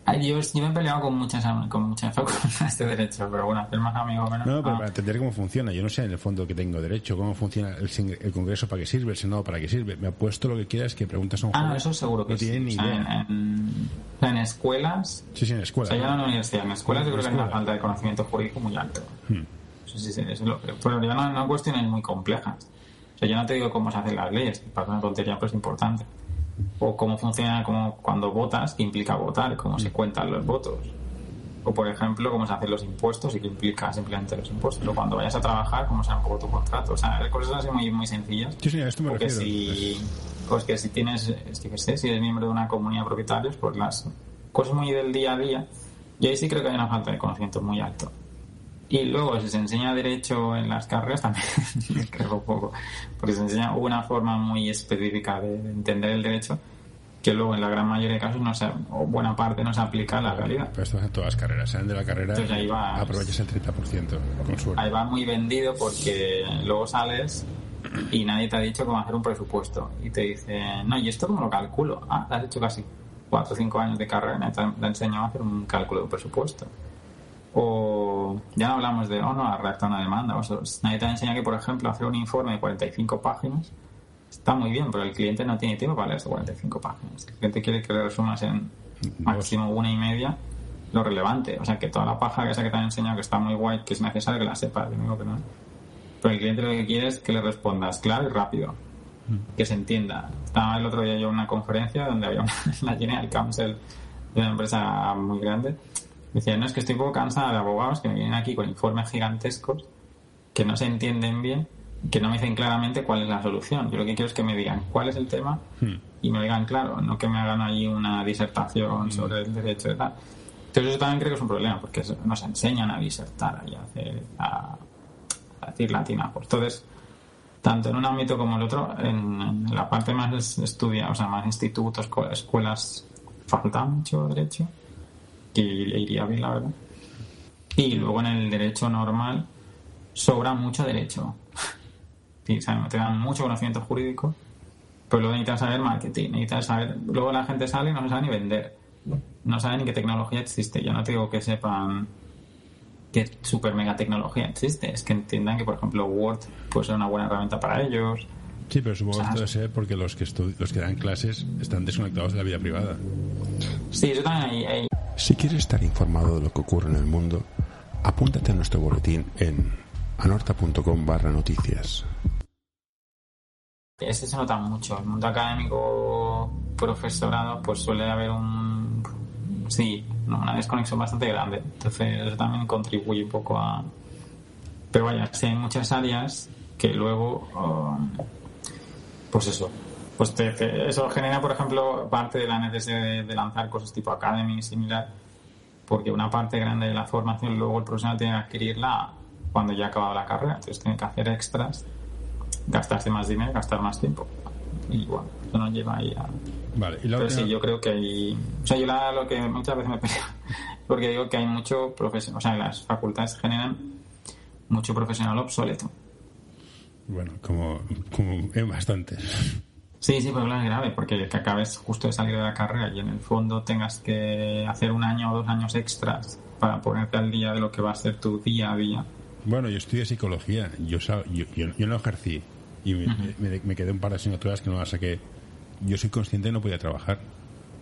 Ay, yo, yo me he peleado con muchas, con muchas (laughs) facultades de derecho, pero bueno, hacer más amigos menos. No, pero ah, para entender cómo funciona, yo no sé en el fondo que tengo derecho, cómo funciona el, Congreso, para qué sirve, el Senado, para qué sirve. Me apuesto lo que quieras que preguntas a un Ah, no, eso seguro que no sí. tienen ni idea. En, en- en escuelas, Sí, sí, en la o sea, ya no en la universidad, en escuelas yo creo que hay una falta de conocimiento jurídico muy alto. Hmm. Eso sí, sí, eso es lo que- pero ya no, no cuestiones muy complejas. O sea, yo no te digo cómo se hacen las leyes, parece una tontería, pero es importante. O cómo funciona como cuando votas, qué implica votar, cómo se cuentan los votos. O, por ejemplo, cómo se hacen los impuestos y qué implica simplemente los impuestos. O cuando vayas a trabajar, cómo será un poco tu contrato. O sea, cosas así muy, muy sencillas. Sí, a esto me Porque refiero. si, pues que si tienes, si eres miembro de una comunidad de propietarios, pues las cosas muy del día a día, y ahí sí creo que hay una falta de conocimiento muy alto. Y luego, si se enseña derecho en las carreras, también (laughs) creo poco, porque se enseña una forma muy específica de, de entender el derecho, que luego en la gran mayoría de casos, no se, o buena parte, no se aplica a la realidad. Pero esto pasa en todas las carreras. Salen de la carrera, Entonces ahí va- aprovechas el 30%, con suerte. Ahí va muy vendido porque luego sales y nadie te ha dicho cómo hacer un presupuesto. Y te dicen, no, ¿y esto cómo lo calculo? Ah, has hecho casi 4 o 5 años de carrera te te enseñado a hacer un cálculo de un presupuesto. O ya no hablamos de, oh no, a redactar una demanda. O sea, nadie te ha enseñado que, por ejemplo, hacer un informe de 45 páginas está muy bien, pero el cliente no tiene tiempo para leer esas 45 páginas. El cliente quiere que le resumas en máximo una y media lo relevante. O sea, que toda la paja esa que te han enseñado que está muy guay, que es necesario que la sepas, yo no digo que no. Pero el cliente lo que quiere es que le respondas claro y rápido. Que se entienda. Estaba el otro día yo en una conferencia donde había (laughs) una, la General Counsel de una empresa muy grande. Decía, no, es que estoy un poco cansada de abogados que me vienen aquí con informes gigantescos que no se entienden bien, que no me dicen claramente cuál es la solución. Yo lo que quiero es que me digan cuál es el tema y me digan claro, no que me hagan ahí una disertación sobre el derecho y tal. Entonces eso también creo que es un problema, porque nos enseñan a disertar y a, hacer, a, a decir latinajos. Entonces, tanto en un ámbito como en el otro, en, en la parte más es- estudia, o sea, más institutos, escu- escuelas, falta mucho derecho, que iría bien, la verdad. Y luego en el derecho normal sobra mucho derecho. (laughs) Sea, te dan mucho conocimiento jurídico, pero luego necesitas saber marketing, necesitas saber... Luego la gente sale y no sabe ni vender. No sabe ni qué tecnología existe. Yo no te digo que sepan qué super mega tecnología existe. Es que entiendan que, por ejemplo, Word puede ser una buena herramienta para ellos. Sí, pero supongo que O sea, esto debe ser porque los que, los que dan clases están desconectados de la vida privada. Si quieres estar informado de lo que ocurre en el mundo, apúntate a nuestro boletín en anorta.com barra noticias. Ese se nota mucho. El mundo académico, profesorado, pues suele haber un. Sí, una desconexión bastante grande. Entonces, eso también contribuye un poco a. Pero vaya, sí hay muchas áreas que luego. um, pues eso. Pues te- te- eso genera, por ejemplo, parte de la necesidad de, de lanzar cosas tipo Academy similar, porque una parte grande de la formación luego el profesional tiene que adquirirla cuando ya ha acabado la carrera. Entonces, tiene que hacer extras gastarse más dinero, gastar más tiempo. Y bueno, eso nos lleva ahí a... Vale, y la Pero última- sí, yo creo que hay... O sea, yo la- lo que muchas veces me peleo, (laughs) porque digo que hay mucho profesional, o sea, las facultades generan mucho profesional obsoleto. Bueno, como, como en bastantes. Sí, sí, pero claro, es grave, porque que acabes justo de salir de la carrera y en el fondo tengas que hacer un año o dos años extras para ponerte al día de lo que va a ser tu día a día. Bueno, yo estudié psicología, yo, yo, yo, yo no ejercí y me, me- me quedé un par de asignaturas que no las saqué. Yo soy consciente no podía trabajar.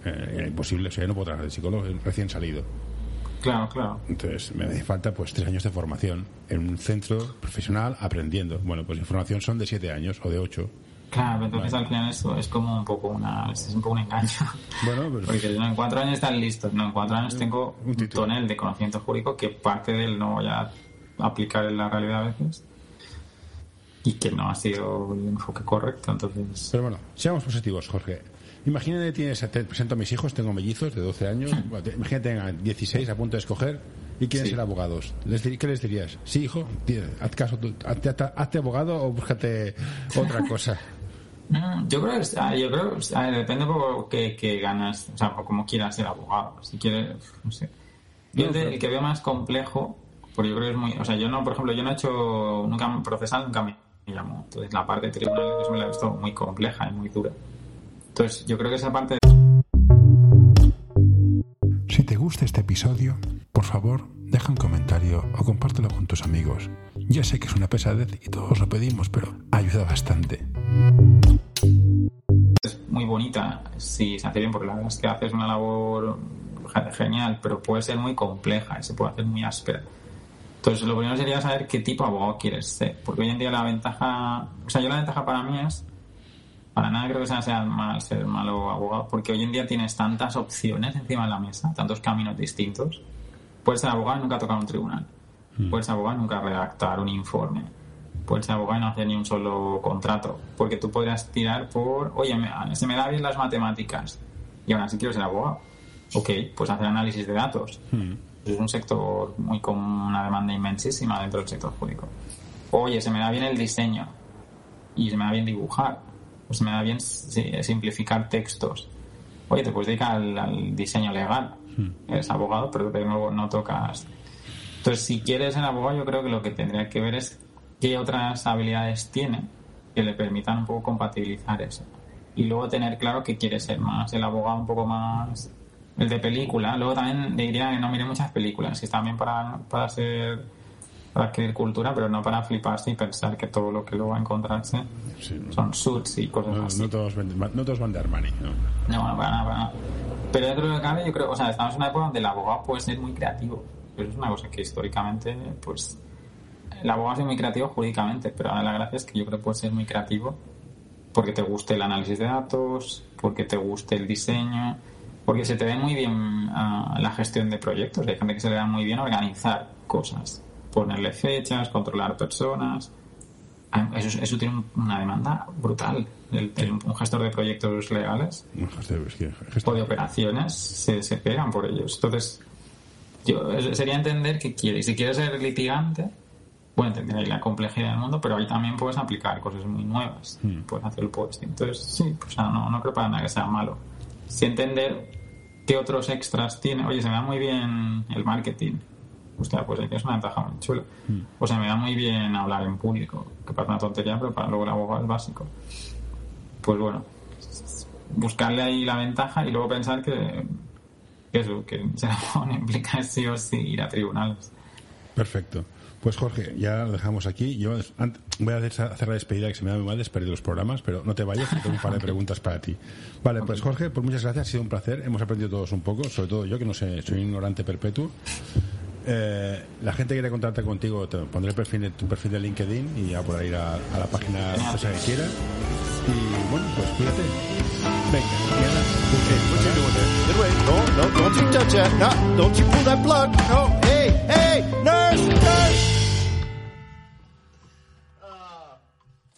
Eh, era imposible, o sea, yo no puedo trabajar de psicólogo recién salido. Claro, claro. Entonces me hace falta pues tres años de formación en un centro profesional aprendiendo. Bueno, pues mi formación son de siete años o de ocho. Claro, pero entonces al final eso es como un poco una, es un poco un engaño. Bueno, pues (laughs) Porque no, en cuatro años están listos, no, en cuatro años tengo un un tonel de conocimiento jurídico que parte de él no voy a aplicar en la realidad a veces y que no ha sido el enfoque correcto, entonces... Pero bueno, seamos positivos, Jorge. Imagínate, tienes, te presento a mis hijos, tengo mellizos de 12 años, (laughs) imagínate tengan 16 a punto de escoger y quieren Sí. ser abogados. Les dir- ¿Qué les dirías? Sí, hijo, haz caso, hazte- hazte abogado o búscate (laughs) otra cosa. Mm, Yo creo que ah, yo creo, a ver, depende un poco qué, qué ganas, o sea, o cómo quieras ser abogado. Si quieres, no sé. Yo No, el, que veo más complejo, porque yo creo que es muy, o sea, yo no, por ejemplo, yo no he hecho nunca procesal, nunca me llamó. Entonces la parte de tribunal eso me la he visto muy compleja y muy dura. Entonces yo creo que esa parte Si te gusta este episodio, por favor, deja un comentario o compártelo con tus amigos. Ya sé que es una pesadez y todos lo pedimos, pero ayuda bastante. Bonita si se hace bien, porque la verdad es que haces una labor ge- genial, pero puede ser muy compleja y se puede hacer muy áspera. Entonces, lo primero sería saber qué tipo de abogado quieres ser, porque hoy en día la ventaja, o sea, yo la ventaja para mí es, para nada creo que sea, sea mal ser malo abogado, porque hoy en día tienes tantas opciones encima de la mesa, tantos caminos distintos. Puedes ser abogado y nunca tocar un tribunal. Puedes ser abogado y nunca redactar un informe. Abogado y no hacer ni un solo contrato. Porque tú podrías tirar por, oye, me- se me da bien las matemáticas y aún así quiero ser abogado. Ok, pues hacer análisis de datos. Es un sector muy con una demanda inmensísima dentro del sector jurídico. Oye, se me da bien el diseño y se me da bien dibujar. O se me da bien simplificar textos. Oye, te puedes dedicar al, al diseño legal. Eres abogado, pero de nuevo no tocas. Entonces, si quieres ser abogado, yo creo que lo que tendría que ver es qué otras habilidades tiene que le permitan un poco compatibilizar eso. Y luego tener claro que quiere ser más el abogado un poco más el de película. Luego también le diría que no mire muchas películas, que está bien para, para ser para adquirir cultura, pero no para fliparse y pensar que todo lo que luego va a encontrarse Sí, no. son suits y cosas No, así. no todos, no todos van de Armani. ¿no? No, no, para nada, para nada. Pero dentro de lo que cabe, yo creo, o sea, estamos en una época donde el abogado puede ser muy creativo. Eso es una cosa que históricamente, pues, el abogado es muy creativo jurídicamente, pero ahora la gracia es que yo creo que puede ser muy creativo porque te guste el análisis de datos, porque te guste el diseño, porque se te ve muy bien ah, la gestión de proyectos. Hay gente que se le da muy bien organizar cosas, ponerle fechas, controlar personas. Ah, Eso, eso tiene un- una demanda brutal. El- el- un gestor de proyectos legales es que- es que- o de operaciones se, se pegan por ellos. Entonces, yo sería entender que quiere. Y si quieres ser litigante, bueno, entender ahí la complejidad del mundo, pero ahí también puedes aplicar cosas muy nuevas. Puedes hacer el posting. Entonces, sí, pues, no, no creo para nada que sea malo. Si entender qué otros extras tiene. Oye, se me da muy bien el marketing. Hostia, pues ahí tienes una ventaja muy chula. O se me da muy bien hablar en público, que parece una tontería, pero para luego el abogado es básico. Pues bueno, buscarle ahí la ventaja y luego pensar que, que eso, que (laughs) no implica sí o sí ir a tribunales. Perfecto. Pues Jorge, ya lo dejamos aquí. Yo voy a hacer la despedida que se me da muy mal despedir los programas, pero no te vayas, tengo un par de preguntas para ti. Vale, pues Jorge, pues muchas gracias, ha sido un placer. Hemos aprendido todos un poco, sobre todo yo que no sé, soy un ignorante perpetuo. Eh, la gente quiere contactar contigo, te pondré el perfil, de- tu perfil de LinkedIn y ya por ahí a, la página cosa que quiera. Y bueno, pues cuídate. Venga. No, no, don't touch. No, don't that. No. Hey, hey.